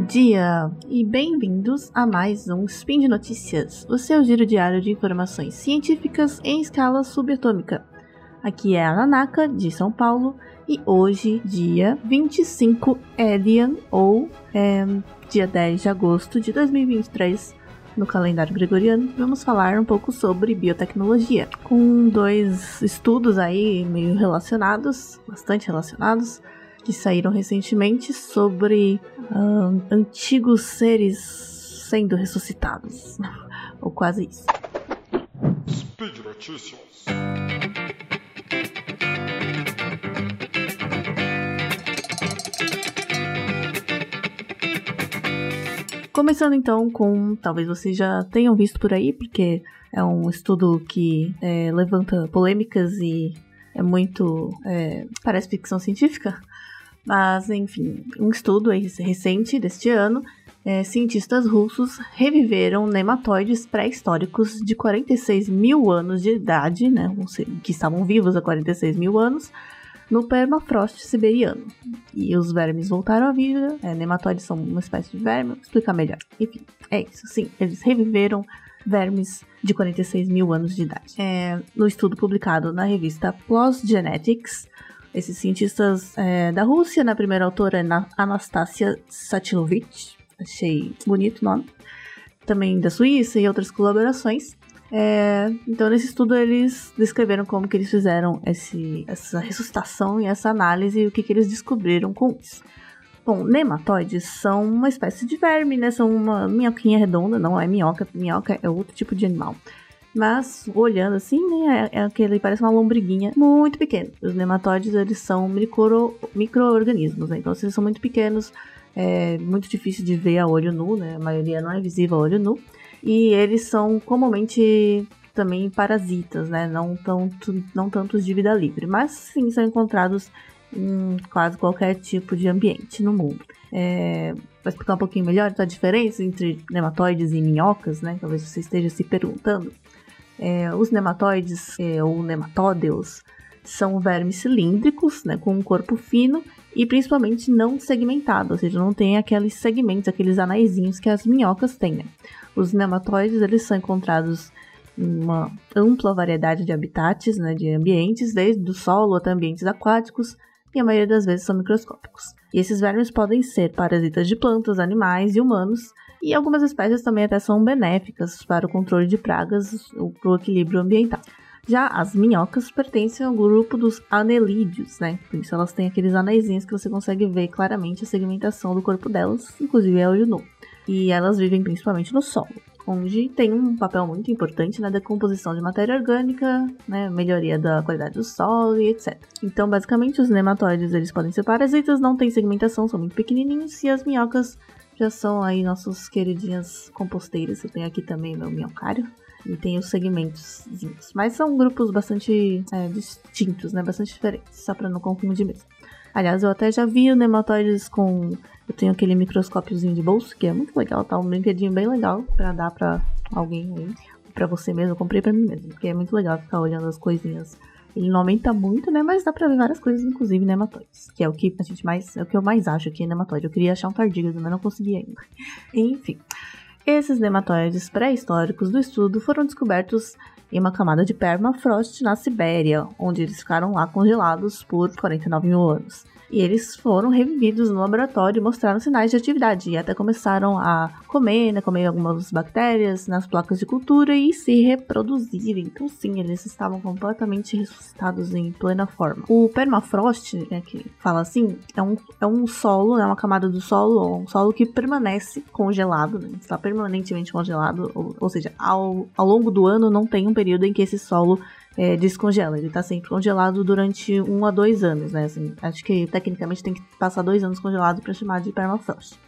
Bom dia e bem-vindos a mais um Spin de Notícias, o seu giro diário de informações científicas em escala subatômica. Aqui é a Nanaka, de São Paulo, e hoje, dia 25 Elian, ou é, dia 10 de agosto de 2023, no calendário gregoriano, vamos falar um pouco sobre biotecnologia, com dois estudos aí meio relacionados, bastante relacionados, que saíram recentemente sobre uh, antigos seres sendo ressuscitados, ou quase isso. Speed Notícias. Começando então com, talvez vocês já tenham visto por aí, porque é um estudo que é, levanta polêmicas e é muito. É, parece ficção científica. Mas, enfim, um estudo recente deste ano, é, cientistas russos reviveram nematóides pré-históricos de 46 mil anos de idade, né, que estavam vivos há 46 mil anos, no permafrost siberiano. E os vermes voltaram à vida. É, nematóides são uma espécie de verme. Vou explicar melhor. Enfim, é isso. Sim, eles reviveram vermes de 46 mil anos de idade. É, no estudo publicado na revista PLOS Genetics, esses cientistas é, da Rússia, na primeira autora é Anastasia Satilovich, achei bonito o nome, também da Suíça e outras colaborações, é, então, nesse estudo, eles descreveram como que eles fizeram esse, essa ressuscitação e essa análise e o que, que eles descobriram com isso. Bom, nematóides são uma espécie de verme, né? São uma minhoquinha redonda, não é minhoca, minhoca é outro tipo de animal. Mas, olhando assim, né, é, é aquele, parece uma lombriguinha muito pequena. Os nematóides, eles são micro, micro-organismos, né? Então, eles são muito pequenos, é muito difícil de ver a olho nu, né? A maioria não é visível a olho nu e eles são comumente também parasitas, né? Não, tanto, não tantos de vida livre, mas sim são encontrados em quase qualquer tipo de ambiente no mundo. É, para explicar um pouquinho melhor a diferença entre nematóides e minhocas, né? Talvez você esteja se perguntando. É, os nematóides, é, ou nematódeos, são vermes cilíndricos, né, com um corpo fino e principalmente não segmentado, ou seja, não tem aqueles segmentos, aqueles anaisinhos que as minhocas têm. Né? Os nematóides eles são encontrados em uma ampla variedade de habitats, né, de ambientes, desde o solo até ambientes aquáticos, e a maioria das vezes são microscópicos. E esses vermes podem ser parasitas de plantas, animais e humanos, e algumas espécies também até são benéficas para o controle de pragas ou para o equilíbrio ambiental. Já as minhocas pertencem ao grupo dos anelídeos, né? Por isso elas têm aqueles anéisinhos que você consegue ver claramente a segmentação do corpo delas, inclusive é olho nu e elas vivem principalmente no solo, onde tem um papel muito importante na decomposição de matéria orgânica, né, melhoria da qualidade do solo e etc. Então, basicamente, os nematóides eles podem ser parasitas, não têm segmentação, são muito pequenininhos, e as minhocas já são aí nossos queridinhas composteiras. Eu tenho aqui também meu minhocário. E tem os segmentos, mas são grupos bastante é, distintos, né? Bastante diferentes, só para não confundir mesmo. Aliás, eu até já vi nematóides com eu tenho aquele microscópiozinho de bolso, que é muito legal, tá? Um brinquedinho bem legal para dar para alguém aí. Pra você mesmo, eu comprei pra mim mesmo, porque é muito legal ficar olhando as coisinhas. Ele não aumenta muito, né? Mas dá pra ver várias coisas, inclusive nematóides. Que é o que a gente mais. É o que eu mais acho aqui é nematóide. Eu queria achar um tardígrado, mas não consegui ainda. Enfim. Esses nematóides pré-históricos do estudo foram descobertos em uma camada de permafrost na Sibéria, onde eles ficaram lá congelados por 49 mil anos. E eles foram revividos no laboratório e mostraram sinais de atividade. E até começaram a comer, né, comer algumas bactérias nas placas de cultura e se reproduzir. Então, sim, eles estavam completamente ressuscitados em plena forma. O permafrost, né, que fala assim, é um, é um solo, é uma camada do solo, um solo que permanece congelado, né, está permanentemente congelado, ou, ou seja, ao, ao longo do ano não tem um período em que esse solo é, descongela. Ele está sempre congelado durante um a dois anos, né? Assim, acho que tecnicamente tem que passar dois anos congelado para chamar de permafrost.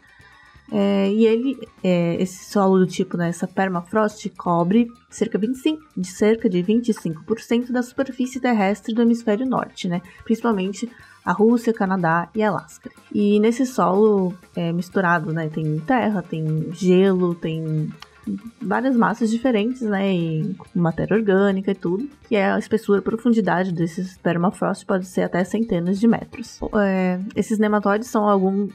É, e ele, é, esse solo do tipo, né, essa permafrost, cobre cerca, 25, de cerca de 25% da superfície terrestre do hemisfério norte, né? Principalmente a Rússia, Canadá e Alasca. E nesse solo é, misturado, né, tem terra, tem gelo, tem várias massas diferentes, né, e matéria orgânica e tudo, que é a espessura e profundidade desses permafrost pode ser até centenas de metros. É, esses nematóides são algum,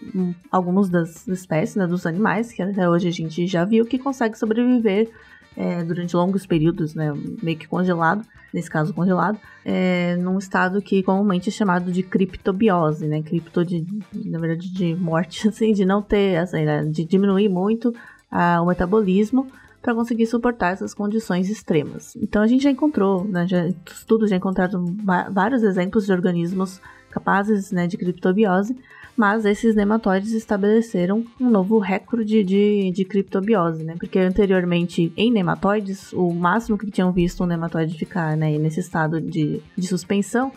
alguns das espécies, né, dos animais que até hoje a gente já viu que consegue sobreviver é, durante longos períodos, né, meio que congelado, nesse caso congelado, é, num estado que comumente é chamado de criptobiose, né, cripto de, na verdade, de morte, assim, de não ter, assim, né, de diminuir muito o metabolismo para conseguir suportar essas condições extremas. Então a gente já encontrou, né, já, estudos já encontraram vários exemplos de organismos capazes né, de criptobiose, mas esses nematóides estabeleceram um novo recorde de, de criptobiose, né? Porque anteriormente, em nematóides, o máximo que tinham visto um nematóide ficar né, nesse estado de, de suspensão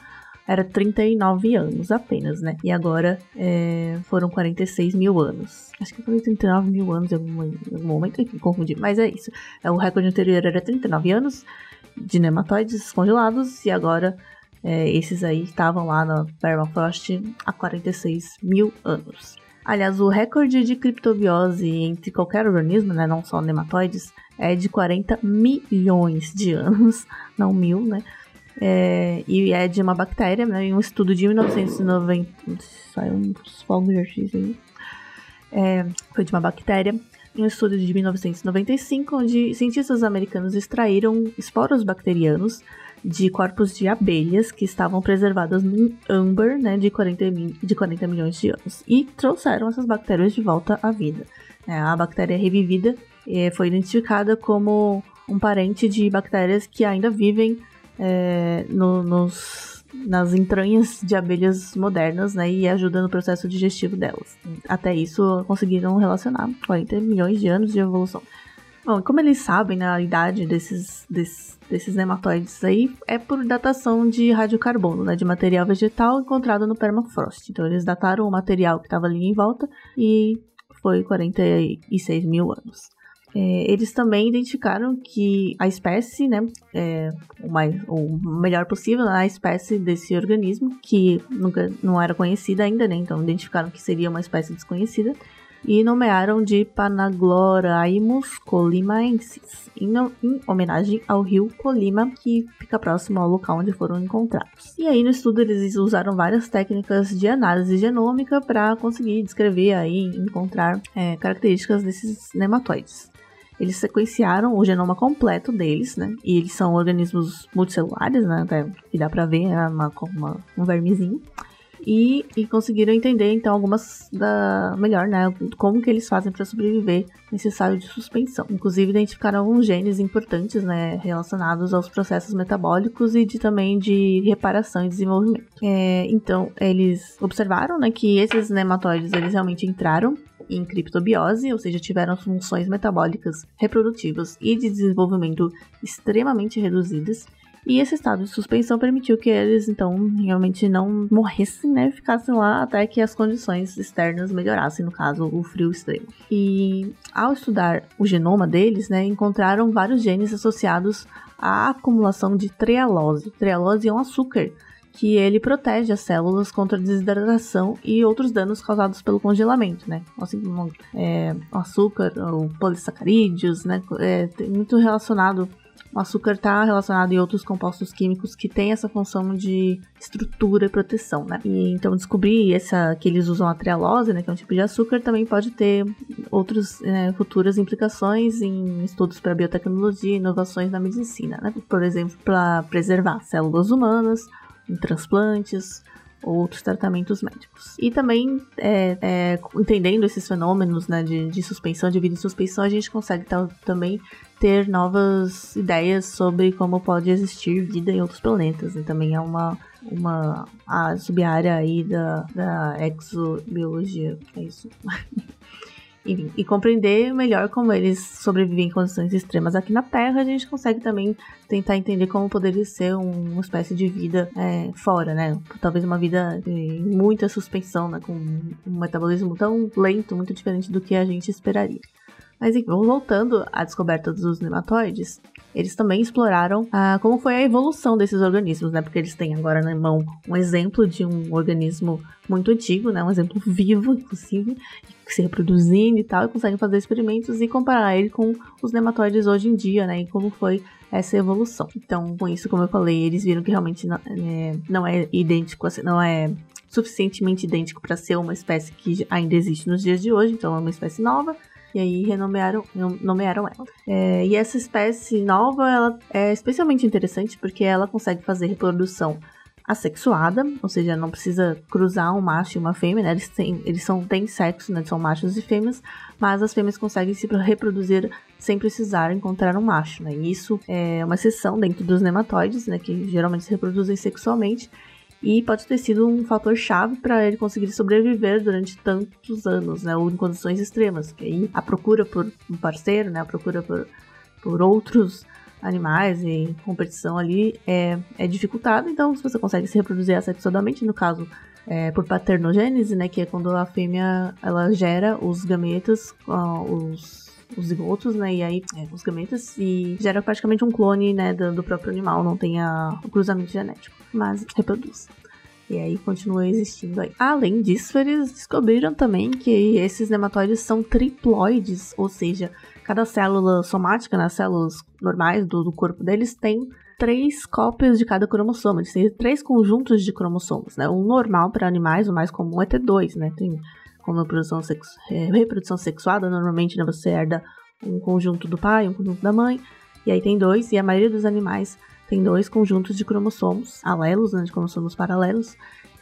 era 39 anos apenas, né? E agora é, foram 46 mil anos. Acho que falei 39 mil anos em algum, em algum momento, enfim, confundi. Mas é isso. É, o recorde anterior era 39 anos de nematóides congelados e agora é, esses aí estavam lá na permafrost há 46 mil anos. Aliás, o recorde de criptobiose entre qualquer organismo, né, não só nematóides, é de 40 milhões de anos, não mil, né? É, e é de uma bactéria, né, em um estudo de 1990. Saiu uns fogos de artifício aí. É, foi de uma bactéria em um estudo de 1995, onde cientistas americanos extraíram esporos bacterianos de corpos de abelhas que estavam preservadas no âmbar né, de, 40 de 40 milhões de anos e trouxeram essas bactérias de volta à vida. É, a bactéria revivida é, foi identificada como um parente de bactérias que ainda vivem é, no, nos, nas entranhas de abelhas modernas né, e ajuda no processo digestivo delas. Até isso conseguiram relacionar 40 milhões de anos de evolução. Bom, como eles sabem né, a idade desses, desses, desses nematóides aí, é por datação de radiocarbono, né, de material vegetal encontrado no permafrost. Então eles dataram o material que estava ali em volta e foi 46 mil anos. É, eles também identificaram que a espécie, né, é, o, mais, o melhor possível, a espécie desse organismo, que nunca não era conhecida ainda, né, então identificaram que seria uma espécie desconhecida, e nomearam de Panagloraimos colimaensis, em, em, homenagem ao rio Colima, que fica próximo ao local onde foram encontrados. E aí no estudo eles usaram várias técnicas de análise genômica para conseguir descrever aí, encontrar é, características desses nematóides. Eles sequenciaram o genoma completo deles, né? E eles são organismos multicelulares, né? Até que dá pra ver, é uma, uma, um vermezinho e, e conseguiram entender então algumas da melhor, né, como que eles fazem para sobreviver nesse estado de suspensão. Inclusive identificaram alguns genes importantes, né, relacionados aos processos metabólicos e de também de reparação e desenvolvimento. É, então eles observaram, né, que esses nematóides eles realmente entraram em criptobiose, ou seja, tiveram funções metabólicas reprodutivas e de desenvolvimento extremamente reduzidas e esse estado de suspensão permitiu que eles, então, realmente não morressem, né? Ficassem lá até que as condições externas melhorassem, no caso, o frio extremo. E ao estudar o genoma deles, né, encontraram vários genes associados à acumulação de trealose. Trealose é um açúcar que ele protege as células contra desidratação e outros danos causados pelo congelamento, né? Assim, é, açúcar, o polissacarídeos, né? É, muito relacionado o açúcar está relacionado em outros compostos químicos que têm essa função de estrutura e proteção, né? E então descobrir essa que eles usam a trealose, né, que é um tipo de açúcar, também pode ter outras né, futuras implicações em estudos para biotecnologia inovações na medicina, né? Por exemplo, para preservar células humanas em transplantes, outros tratamentos médicos. E também, é, é, entendendo esses fenômenos né, de, de, suspensão, de vida em suspensão, a gente consegue também ter novas ideias sobre como pode existir vida em outros planetas. E também é uma, uma a sub-área aí da, da exobiologia. É isso. Enfim, e compreender melhor como eles sobrevivem em condições extremas aqui na Terra, a gente consegue também tentar entender como poderia ser uma espécie de vida é, fora, né? Talvez uma vida em muita suspensão, né? Com um metabolismo tão lento, muito diferente do que a gente esperaria. Mas enfim, voltando à descoberta dos nematóides, eles também exploraram ah, como foi a evolução desses organismos, né? Porque eles têm agora na mão um exemplo de um organismo muito antigo, né? Um exemplo vivo, inclusive, se reproduzindo e tal, e conseguem fazer experimentos e comparar ele com os nematóides hoje em dia, né? E como foi essa evolução. Então, com isso, como eu falei, eles viram que realmente não é, não é idêntico, não é suficientemente idêntico para ser uma espécie que ainda existe nos dias de hoje, então é uma espécie nova. E aí renomearam, nomearam ela. É, e essa espécie nova, ela é especialmente interessante porque ela consegue fazer reprodução assexuada, ou seja, não precisa cruzar um macho e uma fêmea, né? Eles, têm, eles são, têm sexo, né? São machos e fêmeas, mas as fêmeas conseguem se reproduzir sem precisar encontrar um macho, né? E isso é uma exceção dentro dos nematóides, né? Que geralmente se reproduzem sexualmente e pode ter sido um fator chave para ele conseguir sobreviver durante tantos anos, né? Ou em condições extremas, que aí a procura por um parceiro, né? A procura por, por outros animais e competição ali é, é dificultada, então se você consegue se reproduzir assexuadamente, no caso é, por paternogênese, né, que é quando a fêmea ela gera os gametas, os, os zigotos, né, e aí é, os gametas e gera praticamente um clone, né, do, do próprio animal, não tem a, o cruzamento genético, mas reproduz. E aí continua existindo aí. Além disso, eles descobriram também que esses nematóides são triploides, ou seja, cada célula somática, nas né, células normais do, do, corpo deles, tem três cópias de cada cromossomo. Eles têm três conjuntos de cromossomos, né? O normal para animais, o mais comum é ter dois, né? Tem como reprodução, sexu é, reprodução sexuada, normalmente né, você herda um conjunto do pai, um conjunto da mãe, e aí tem dois, e a maioria dos animais tem dois conjuntos de cromossomos, alelos, né, de cromossomos paralelos,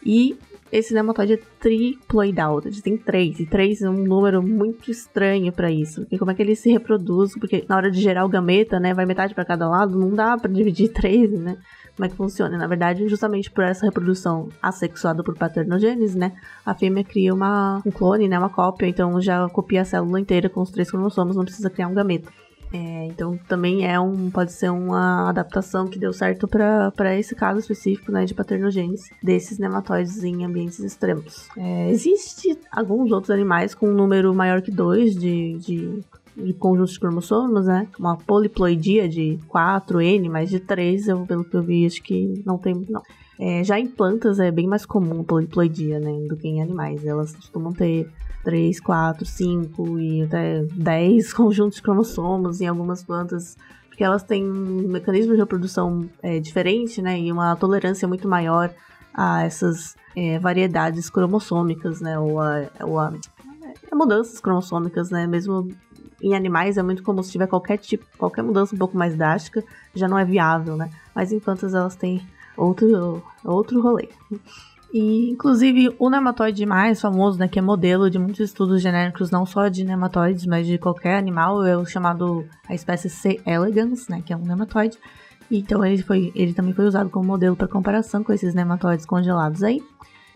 e esse nematóide é triploidal, ele tem três, e três é um número muito estranho para isso. Porque como é que ele se reproduz? Porque na hora de gerar o gameta, né, vai metade para cada lado, não dá para dividir três, né? Como é que funciona? Na verdade, justamente por essa reprodução assexuada por paternogênese, né, a fêmea cria uma, um clone, né, uma cópia, então já copia a célula inteira com os três cromossomos, não precisa criar um gameta. É, então também é um pode ser uma adaptação que deu certo para esse caso específico né, de paternogênese desses nematóides em ambientes extremos. É, existe alguns outros animais com um número maior que dois de, de, de conjuntos de cromossomos, né? Uma poliploidia de 4N, mais de 3, eu, pelo que eu vi, acho que não tem não. É, já em plantas é bem mais comum a poliploidia, né, do que em animais. Elas costumam ter 3, 4, 5 e até 10 conjuntos de cromossomos em algumas plantas, porque elas têm um mecanismo de reprodução é, diferente, né, e uma tolerância muito maior a essas é, variedades cromossômicas, né, ou a, ou a, a mudanças cromossômicas, né, mesmo em animais é muito comum se tiver qualquer tipo, qualquer mudança um pouco mais drástica, já não é viável, né? Mas em plantas elas têm outro, outro rolê. E, inclusive, o nematóide mais famoso, né, que é modelo de muitos estudos genéricos, não só de nematóides, mas de qualquer animal, é o chamado, a espécie C. elegans, né, que é um nematóide. Então, ele, foi, ele também foi usado como modelo para comparação com esses nematóides congelados aí.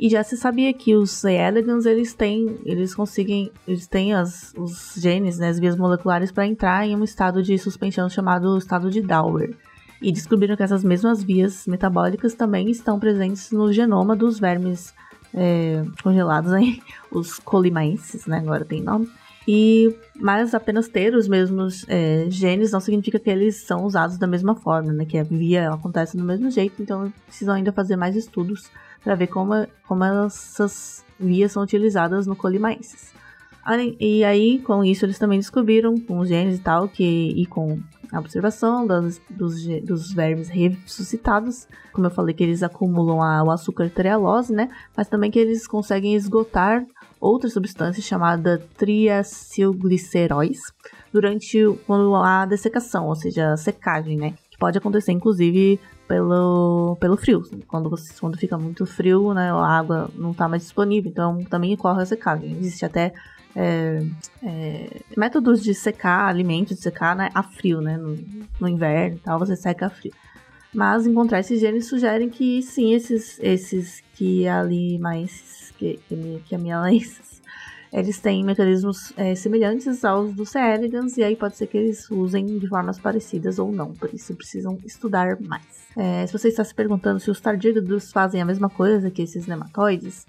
E já se sabia que os elegans, eles têm, eles conseguem, eles têm as, os genes, né, as vias moleculares para entrar em um estado de suspensão chamado estado de Dauer e descobriram que essas mesmas vias metabólicas também estão presentes no genoma dos vermes é, congelados aí, os colimaenses, né? Agora tem nome. E, mas apenas ter os mesmos é, genes não significa que eles são usados da mesma forma, né? Que a via acontece do mesmo jeito, então precisam ainda fazer mais estudos para ver como, como essas vias são utilizadas no colimaenses. E aí, com isso, eles também descobriram, com os genes e tal, que, e com a observação das, dos, dos vermes ressuscitados, como eu falei, que eles acumulam a, o açúcar trealose, né? Mas também que eles conseguem esgotar outra substância chamada triacilgliceróis durante há dessecação, ou seja, a secagem, né? Que pode acontecer, inclusive, pelo, pelo frio. Quando, você, quando fica muito frio, né, a água não está mais disponível, então também ocorre a secagem. Existe até é, é, métodos de secar alimentos, de secar né, a frio, né? No, no inverno e tal, você seca a frio. Mas encontrar esses genes sugerem que sim, esses, esses que ali mais que, que, que amilenses, eles têm mecanismos é, semelhantes aos dos C. elegans, e aí pode ser que eles usem de formas parecidas ou não, por isso precisam estudar mais. É, se você está se perguntando se os tardígrados fazem a mesma coisa que esses nematóides,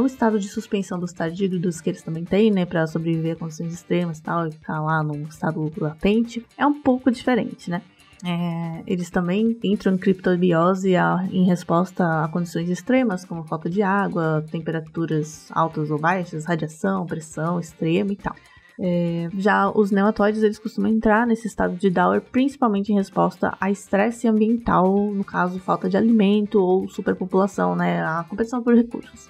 o estado de suspensão dos tardígrados que eles também têm, né, para sobreviver a condições extremas e tal, e ficar lá num estado latente, é um pouco diferente, né? É, eles também entram em criptobiose a, em resposta a condições extremas, como falta de água, temperaturas altas ou baixas, radiação, pressão extrema e tal. É, já os nematóides eles costumam entrar nesse estado de Dower principalmente em resposta a estresse ambiental, no caso falta de alimento ou superpopulação, né, a competição por recursos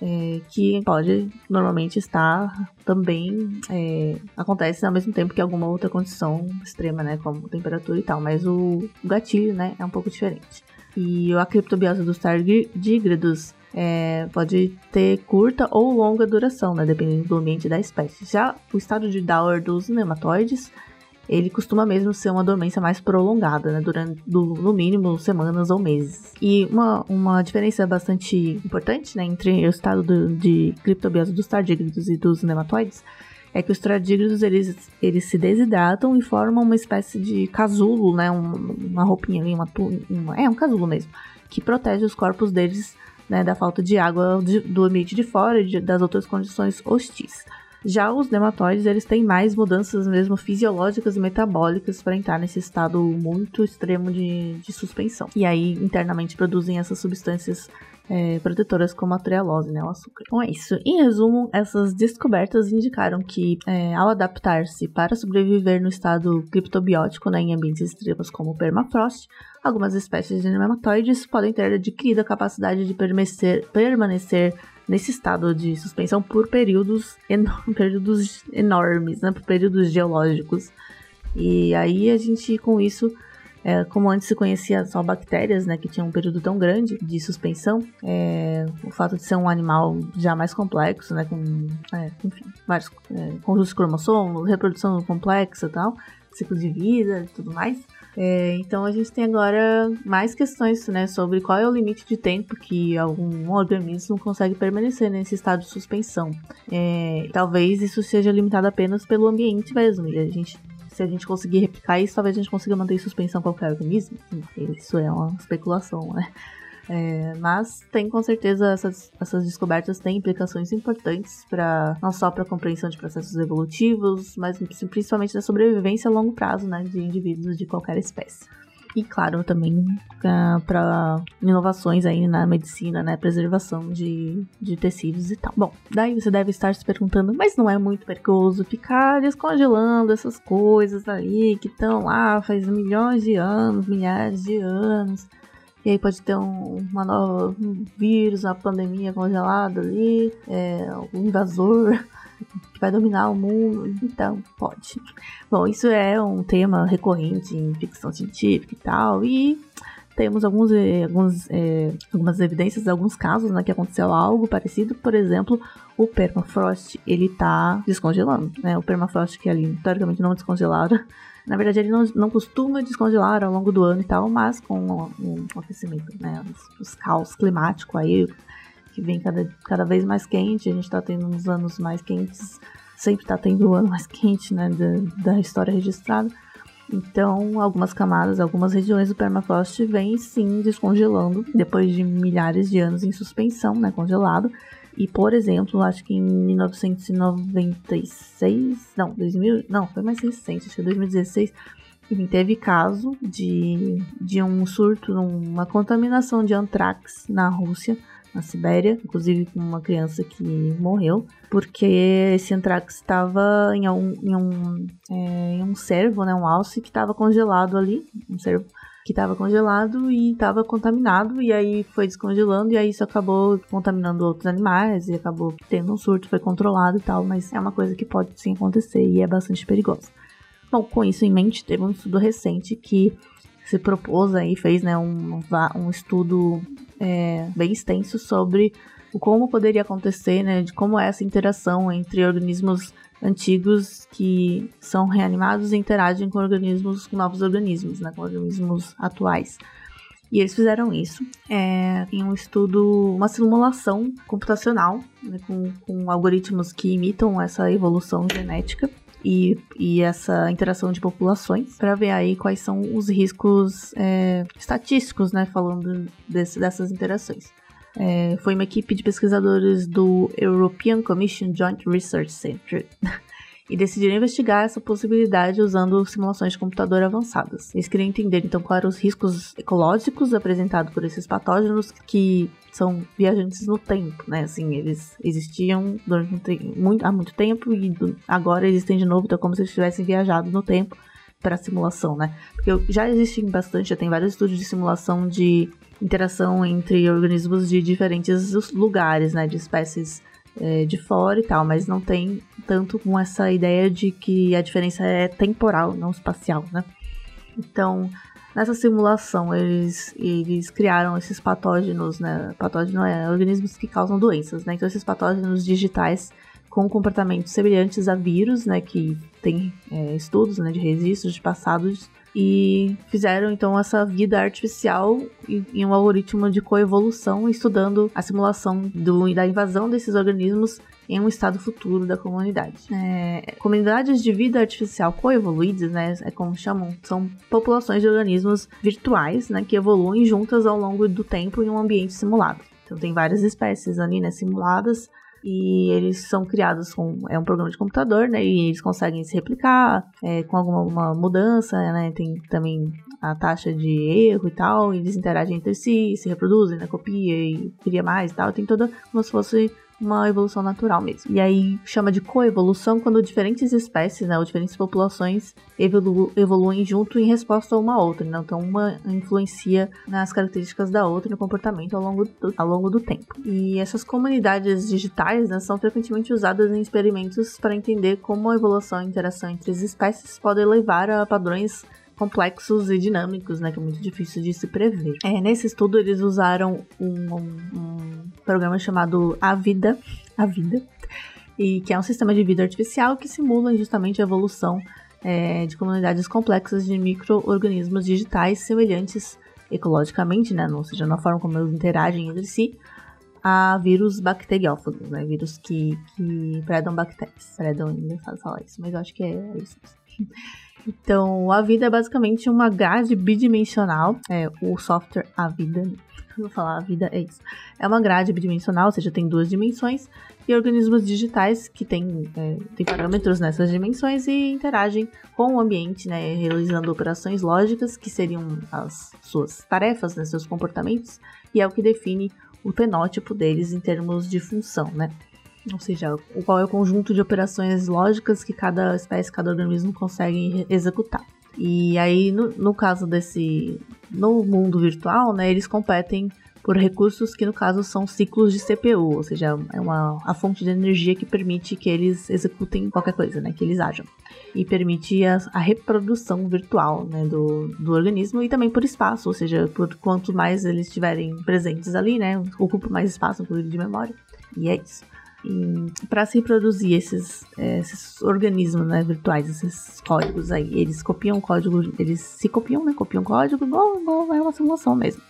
é, que pode normalmente estar também é, acontece ao mesmo tempo que alguma outra condição extrema, né, como temperatura e tal, mas o gatilho, né, é um pouco diferente. E a criptobiose dos tardígrados é, pode ter curta ou longa duração, né, dependendo do ambiente da espécie. Já o estado de Dower dos nematóides ele costuma mesmo ser uma dormência mais prolongada, né, durante do, no mínimo semanas ou meses. E uma, uma diferença bastante importante né, entre o estado do, de criptobiose dos tardígrados e dos nematóides é que os tardígrados eles, eles se desidratam e formam uma espécie de casulo, né, um, uma roupinha ali, uma, uma, é um casulo mesmo, que protege os corpos deles né, da falta de água de, do ambiente de fora e de, das outras condições hostis. Já os nematóides, eles têm mais mudanças mesmo fisiológicas e metabólicas para entrar nesse estado muito extremo de, de suspensão. E aí, internamente, produzem essas substâncias é, protetoras como a trealose, né, o açúcar. Então é isso. Em resumo, essas descobertas indicaram que, é, ao adaptar-se para sobreviver no estado criptobiótico né, em ambientes extremos como o permafrost, algumas espécies de nematóides podem ter adquirido a capacidade de permanecer, permanecer nesse estado de suspensão por períodos, períodos enormes, né? Por períodos geológicos. E aí a gente, com isso, é, como antes se conhecia só bactérias, né, que tinham um período tão grande de suspensão, é, o fato de ser um animal já mais complexo, né, com, é, enfim, vários é, conjuntos de cromossomos, reprodução complexa e tal, ciclo de vida e tudo mais, é, então a gente tem agora mais questões né, sobre qual é o limite de tempo que algum organismo consegue permanecer nesse estado de suspensão. É, talvez isso seja limitado apenas pelo ambiente mesmo. E a gente, se a gente conseguir replicar isso, talvez a gente consiga manter em suspensão qualquer organismo. Isso é uma especulação, né? É, mas tem com certeza essas, essas descobertas têm implicações importantes para não só para a compreensão de processos evolutivos, mas principalmente na sobrevivência a longo prazo né, de indivíduos de qualquer espécie. E claro, também uh, para inovações aí na medicina, né? Preservação de, de tecidos e tal. Bom, daí você deve estar se perguntando, mas não é muito perigoso ficar descongelando essas coisas aí que estão lá faz milhões de anos, milhares de anos. E aí pode ter um, uma nova um vírus, uma pandemia congelada ali, é, um invasor que vai dominar o mundo. Então, pode. Bom, isso é um tema recorrente em ficção científica e tal. E temos alguns, eh, alguns, é, algumas evidências alguns casos né, que aconteceu algo parecido. Por exemplo, o permafrost, ele tá descongelando. Né? O permafrost que ali, teoricamente, não descongelado na verdade, ele não, não costuma descongelar ao longo do ano e tal, mas com o, o aquecimento, né? Os, os caos climático aí, que vem cada, cada vez mais quente, a gente tá tendo uns anos mais quentes, sempre tá tendo o ano mais quente, né? Da, da história registrada. Então, algumas camadas, algumas regiões do permafrost vêm sim descongelando depois de milhares de anos em suspensão, né, congelado. E, por exemplo, acho que em 1996, não, 2000, não, foi mais recente, acho que 2016, enfim, teve caso de, de um surto, uma contaminação de antrax na Rússia, na Sibéria, inclusive com uma criança que morreu, porque esse antrax estava em um, em, um, é, em um cervo, né, um alce que estava congelado ali, um cervo que estava congelado e estava contaminado, e aí foi descongelando, e aí isso acabou contaminando outros animais, e acabou tendo um surto, foi controlado e tal, mas é uma coisa que pode sim acontecer e é bastante perigosa. Bom, com isso em mente, teve um estudo recente que se propôs aí, fez né, um, um estudo é, bem extenso sobre como poderia acontecer, né, de como é essa interação entre organismos antigos que são reanimados e interagem com organismos, com novos organismos, né, com organismos atuais. E eles fizeram isso é, em um estudo, uma simulação computacional, né, com, com algoritmos que imitam essa evolução genética e, e essa interação de populações para ver aí quais são os riscos é, estatísticos, né, falando desse, dessas interações. É, foi uma equipe de pesquisadores do European Commission Joint Research Center. e decidiram investigar essa possibilidade usando simulações de computador avançadas. Eles queriam entender então quais eram os riscos ecológicos apresentados por esses patógenos que são viajantes no tempo, né? Assim, eles existiam durante muito, há muito tempo e agora existem de novo, então é como se eles tivessem viajado no tempo para simulação, né? Porque já existem bastante, já tem vários estudos de simulação de interação entre organismos de diferentes lugares, né? De espécies é, de fora e tal, mas não tem tanto com essa ideia de que a diferença é temporal, não espacial, né? Então, nessa simulação, eles, eles criaram esses patógenos, né? Patógeno é organismos que causam doenças, né? Então, esses patógenos digitais com comportamentos semelhantes a vírus, né? Que tem é, estudos né, de registros de passados e fizeram então essa vida artificial em um algoritmo de coevolução, estudando a simulação do, da invasão desses organismos em um estado futuro da comunidade. É, comunidades de vida artificial coevoluídas, né, é como chamam, são populações de organismos virtuais, né, que evoluem juntas ao longo do tempo em um ambiente simulado. Então tem várias espécies ali, né, simuladas e eles são criados com é um programa de computador, né? E eles conseguem se replicar é, com alguma mudança, né? Tem também a taxa de erro e tal, e eles interagem entre si, se reproduzem, né? Copia e cria mais e tal. Tem toda como se fosse uma evolução natural mesmo. E aí chama de coevolução quando diferentes espécies, né, ou diferentes populações evolu evoluem junto em resposta a uma outra. Né? Então uma influencia nas características da outra e no comportamento ao longo do, ao longo do tempo. E essas comunidades digitais né, são frequentemente usadas em experimentos para entender como a evolução e interação entre as espécies podem levar a padrões complexos e dinâmicos, né, que é muito difícil de se prever. É, nesse estudo eles usaram um, um, programa chamado A Vida, A Vida, e que é um sistema de vida artificial que simula justamente a evolução é, de comunidades complexas de micro-organismos digitais semelhantes ecologicamente, né, ou seja, na forma como eles interagem entre si, a vírus bacteriófagos, né, vírus que, que predam bactérias. Predam, engraçado falar isso, mas eu acho que é, é isso. Então, a vida é basicamente uma grade bidimensional. É, o software A Vida. Vou falar, a vida é isso. É uma grade bidimensional, ou seja, tem duas dimensões. E organismos digitais que têm, é, parâmetros nessas dimensões e interagem com o ambiente, né, realizando operações lógicas, que seriam as suas tarefas, né, seus comportamentos, e é o que define o fenótipo deles em termos de função, né? Ou seja, qual é o conjunto de operações lógicas que cada espécie, cada organismo consegue executar. E aí, no, no caso desse. No mundo virtual, né, eles competem por recursos que no caso são ciclos de CPU, ou seja, é uma a fonte de energia que permite que eles executem qualquer coisa, né, que eles ajam. E permite a, a reprodução virtual, né, do, do organismo e também por espaço, ou seja, por quanto mais eles estiverem presentes ali, né, ocupa mais espaço, inclusive de memória. E é isso para se reproduzir esses, é, esses organismos né, virtuais, esses códigos aí. Eles copiam código, eles se copiam, né? Copiam código igual, igual é uma simulação mesmo.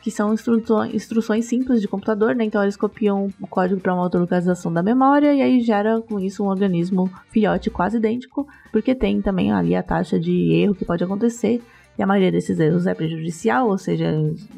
Que são instruções, simples de computador, né? Então eles copiam o código para uma outra localização da memória e aí gera com isso um organismo filhote quase idêntico, porque tem também ali a taxa de erro que pode acontecer e a maioria desses erros é prejudicial, ou seja,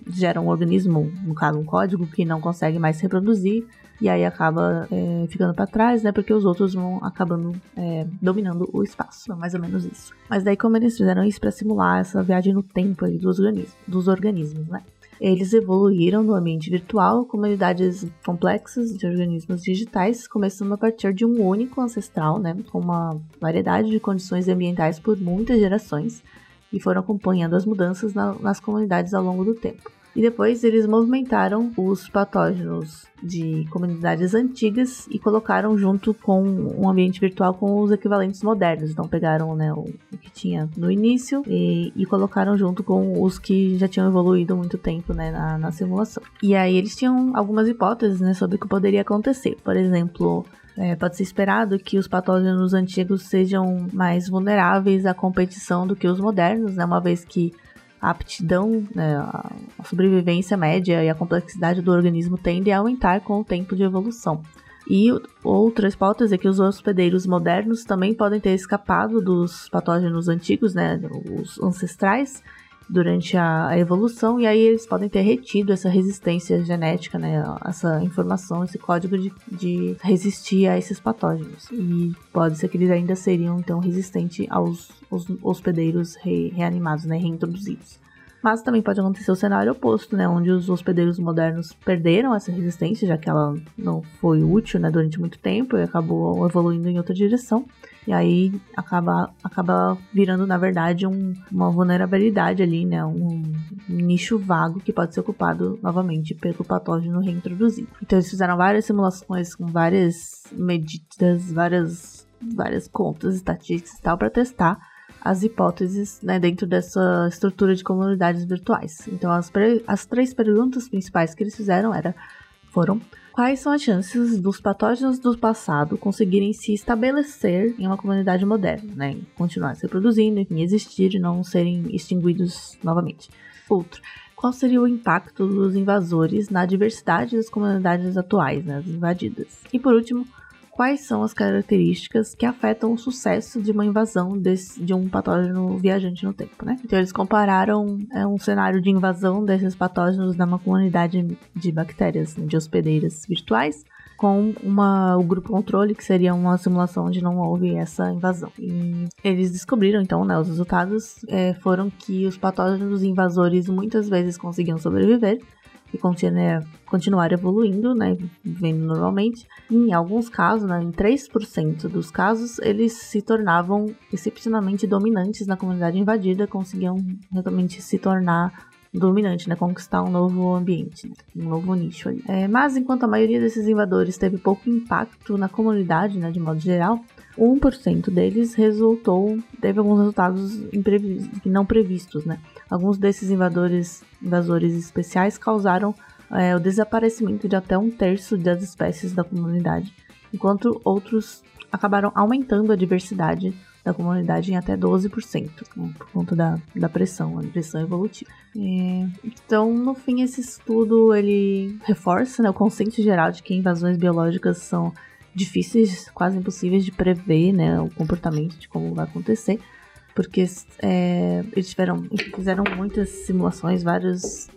gera um organismo, no caso um código, que não consegue mais se reproduzir e aí acaba é, ficando para trás, né? Porque os outros vão acabando é, dominando o espaço. É mais ou menos isso. Mas daí, como eles fizeram isso para simular essa viagem no tempo aí dos organismos, dos organismos, né? Eles evoluíram no ambiente virtual comunidades complexas de organismos digitais, começando a partir de um único ancestral, né, com uma variedade de condições ambientais por muitas gerações, e foram acompanhando as mudanças na, nas comunidades ao longo do tempo. E depois eles movimentaram os patógenos de comunidades antigas e colocaram junto com um ambiente virtual com os equivalentes modernos. Então pegaram né, o, que tinha no início e, e, colocaram junto com os que já tinham evoluído muito tempo né, na, na simulação. E aí eles tinham algumas hipóteses né, sobre o que poderia acontecer. Por exemplo, é, pode ser esperado que os patógenos antigos sejam mais vulneráveis à competição do que os modernos, né, uma vez que a aptidão, né, a sobrevivência média e a complexidade do organismo tendem a aumentar com o tempo de evolução. E outra hipótese é que os hospedeiros modernos também podem ter escapado dos patógenos antigos, né, os ancestrais, durante a, evolução, e aí eles podem ter retido essa resistência genética, né? Essa informação, esse código de, de resistir a esses patógenos. E pode ser que eles ainda seriam, então, resistentes aos, hospedeiros re, reanimados, né? Reintroduzidos. Mas também pode acontecer o cenário oposto, né? Onde os hospedeiros modernos perderam essa resistência, já que ela não foi útil né, durante muito tempo e acabou evoluindo em outra direção. E aí acaba, acaba virando, na verdade, um, uma vulnerabilidade ali, né? Um, um nicho vago que pode ser ocupado novamente pelo patógeno reintroduzido. Então eles fizeram várias simulações com várias medidas, várias, várias contas estatísticas e tal para testar as hipóteses né, dentro dessa estrutura de comunidades virtuais. Então, as, as três perguntas principais que eles fizeram era, foram quais são as chances dos patógenos do passado conseguirem se estabelecer em uma comunidade moderna, né, continuar se reproduzindo, enfim, existir e não serem extinguidos novamente. Outro, qual seria o impacto dos invasores na diversidade das comunidades atuais, né, as invadidas. E por último, quais são as características que afetam o sucesso de uma invasão desse, de um patógeno viajante no tempo, né? Então eles compararam é, um cenário de invasão desses patógenos numa comunidade de bactérias, né, de hospedeiras virtuais, com uma, o grupo controle, que seria uma simulação onde não houve essa invasão. E eles descobriram, então, né, os resultados é, foram que os patógenos invasores muitas vezes conseguiam sobreviver, e continuar, continuar evoluindo, né, vivendo normalmente. Em alguns casos, né, em 3% dos casos, eles se tornavam excepcionalmente dominantes na comunidade invadida, conseguiam realmente se tornar dominante, né, conquistar um novo ambiente, né, um novo nicho ali. É, mas enquanto a maioria desses invadores teve pouco impacto na comunidade, né, de modo geral, 1% deles resultou, teve alguns resultados não previstos, né? Alguns desses invadores, invasores especiais causaram é, o desaparecimento de até um terço das espécies da comunidade, enquanto outros acabaram aumentando a diversidade da comunidade em até 12%, né, por conta da, da pressão, a pressão evolutiva. É, então, no fim, esse estudo ele reforça né, o consenso geral de que invasões biológicas são difíceis, quase impossíveis de prever, né, o comportamento de como vai acontecer, porque é, eles tiveram, fizeram muitas simulações, vários,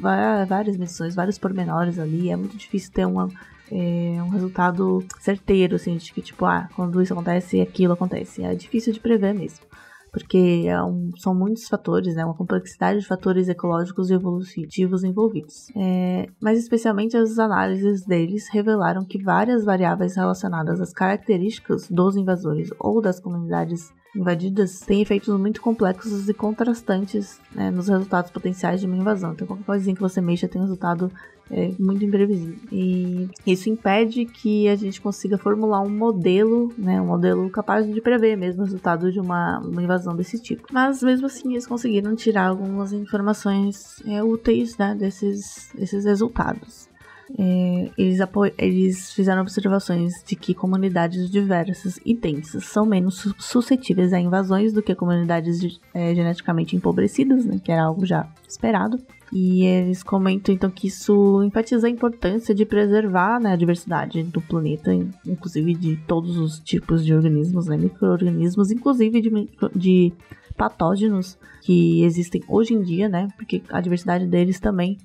várias medições, vários pormenores ali, é muito difícil ter uma, é, um resultado certeiro, assim, de que, tipo, ah, quando isso acontece, aquilo acontece. É difícil de prever mesmo porque é um, são muitos fatores, né, uma complexidade de fatores ecológicos e evolutivos envolvidos. É, mas especialmente as análises deles revelaram que várias variáveis relacionadas às características dos invasores ou das comunidades invadidas têm efeitos muito complexos e contrastantes né, nos resultados potenciais de uma invasão. Então, qualquer coisinha que você mexa tem um resultado é, muito imprevisível. E isso impede que a gente consiga formular um modelo, né, um modelo capaz de prever mesmo o resultado de uma, uma invasão desse tipo. Mas mesmo assim, eles conseguiram tirar algumas informações é, úteis né, desses, desses resultados. É, eles, eles, fizeram observações de que comunidades diversas e densas são menos suscetíveis a invasões do que comunidades é, geneticamente empobrecidas, né, que era algo já esperado. E eles comentam então que isso enfatiza a importância de preservar né, a diversidade do planeta, inclusive de todos os tipos de organismos, né, micro-organismos, inclusive de, de patógenos que existem hoje em dia, né, porque a diversidade deles também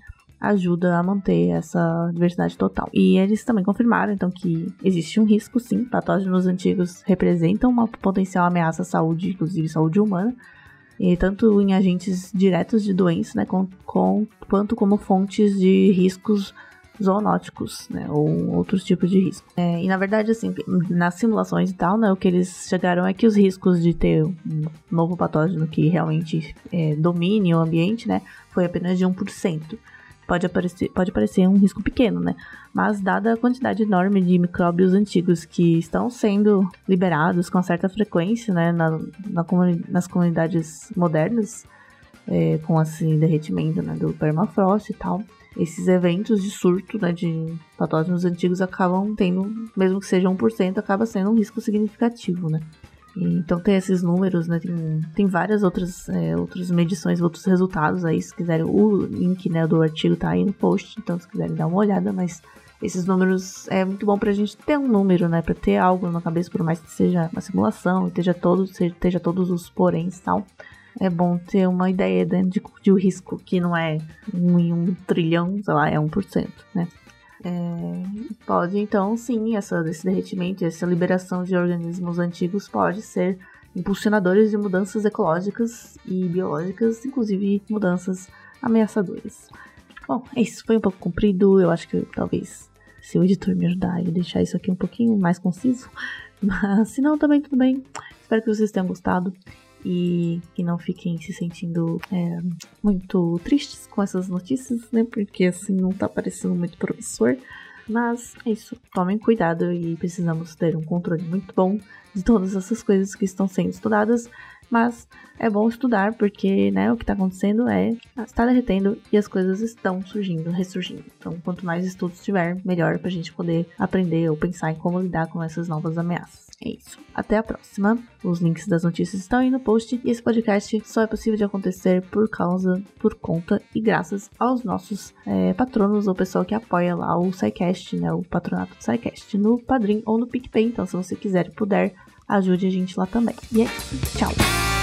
ajuda a manter essa diversidade total. E eles também confirmaram, então, que existe um risco, sim. Patógenos antigos representam uma potencial ameaça à saúde, inclusive saúde humana, e tanto em agentes diretos de doença, né, com, com, quanto como fontes de riscos zoonóticos, né, ou outros tipos de risco. É, e na verdade, assim, nas simulações e tal, né, o que eles chegaram é que os riscos de ter um novo patógeno que realmente é, domine o ambiente, né, foi apenas de 1% pode, aparecer, pode parecer um risco pequeno, né? Mas dada a quantidade enorme de micróbios antigos que estão sendo liberados com certa frequência, né, na, na comuni nas comunidades modernas, é, com esse derretimento né, do permafrost e tal, esses eventos de surto né, de patógenos antigos acabam tendo, mesmo que seja 1%, acaba sendo um risco significativo, né? Então tem esses números, né? Tem, tem várias outras, é, outras medições, outros resultados aí, se quiserem. O link né, do artigo tá aí no post, então se quiserem dar uma olhada, mas esses números é muito bom pra gente ter um número, né? Pra ter algo na cabeça, por mais que seja uma simulação, esteja todos, esteja todos os poréns e tal. é bom ter uma ideia né, de, de o risco, que não é um em um trilhão, sei lá, é 1%, né? É, pode, então, sim, essa, esse derretimento, essa liberação de organismos antigos pode ser impulsionadores de mudanças ecológicas e biológicas, inclusive mudanças ameaçadoras. Bom, é isso foi um pouco comprido, eu acho que talvez se o editor me ajudar e deixar isso aqui um pouquinho mais conciso, mas se não, também tudo bem. Espero que vocês tenham gostado e que não fiquem se sentindo é, muito tristes com essas notícias, né? Porque assim não tá parecendo muito promissor. Mas é isso, tomem cuidado e precisamos ter um controle muito bom de todas essas coisas que estão sendo estudadas. Mas é bom estudar porque né, o que está acontecendo é está derretendo e as coisas estão surgindo, ressurgindo. Então, quanto mais estudos tiver, melhor para a gente poder aprender ou pensar em como lidar com essas novas ameaças. É isso. Até a próxima. Os links das notícias estão aí no post e esse podcast só é possível de acontecer por causa, por conta e graças aos nossos é, patronos ou pessoal que apoia lá o SciCast, né? O patronato do SciCast no Padrim ou no PicPay. Então, se você quiser e puder, ajude a gente lá também. E é isso. Tchau.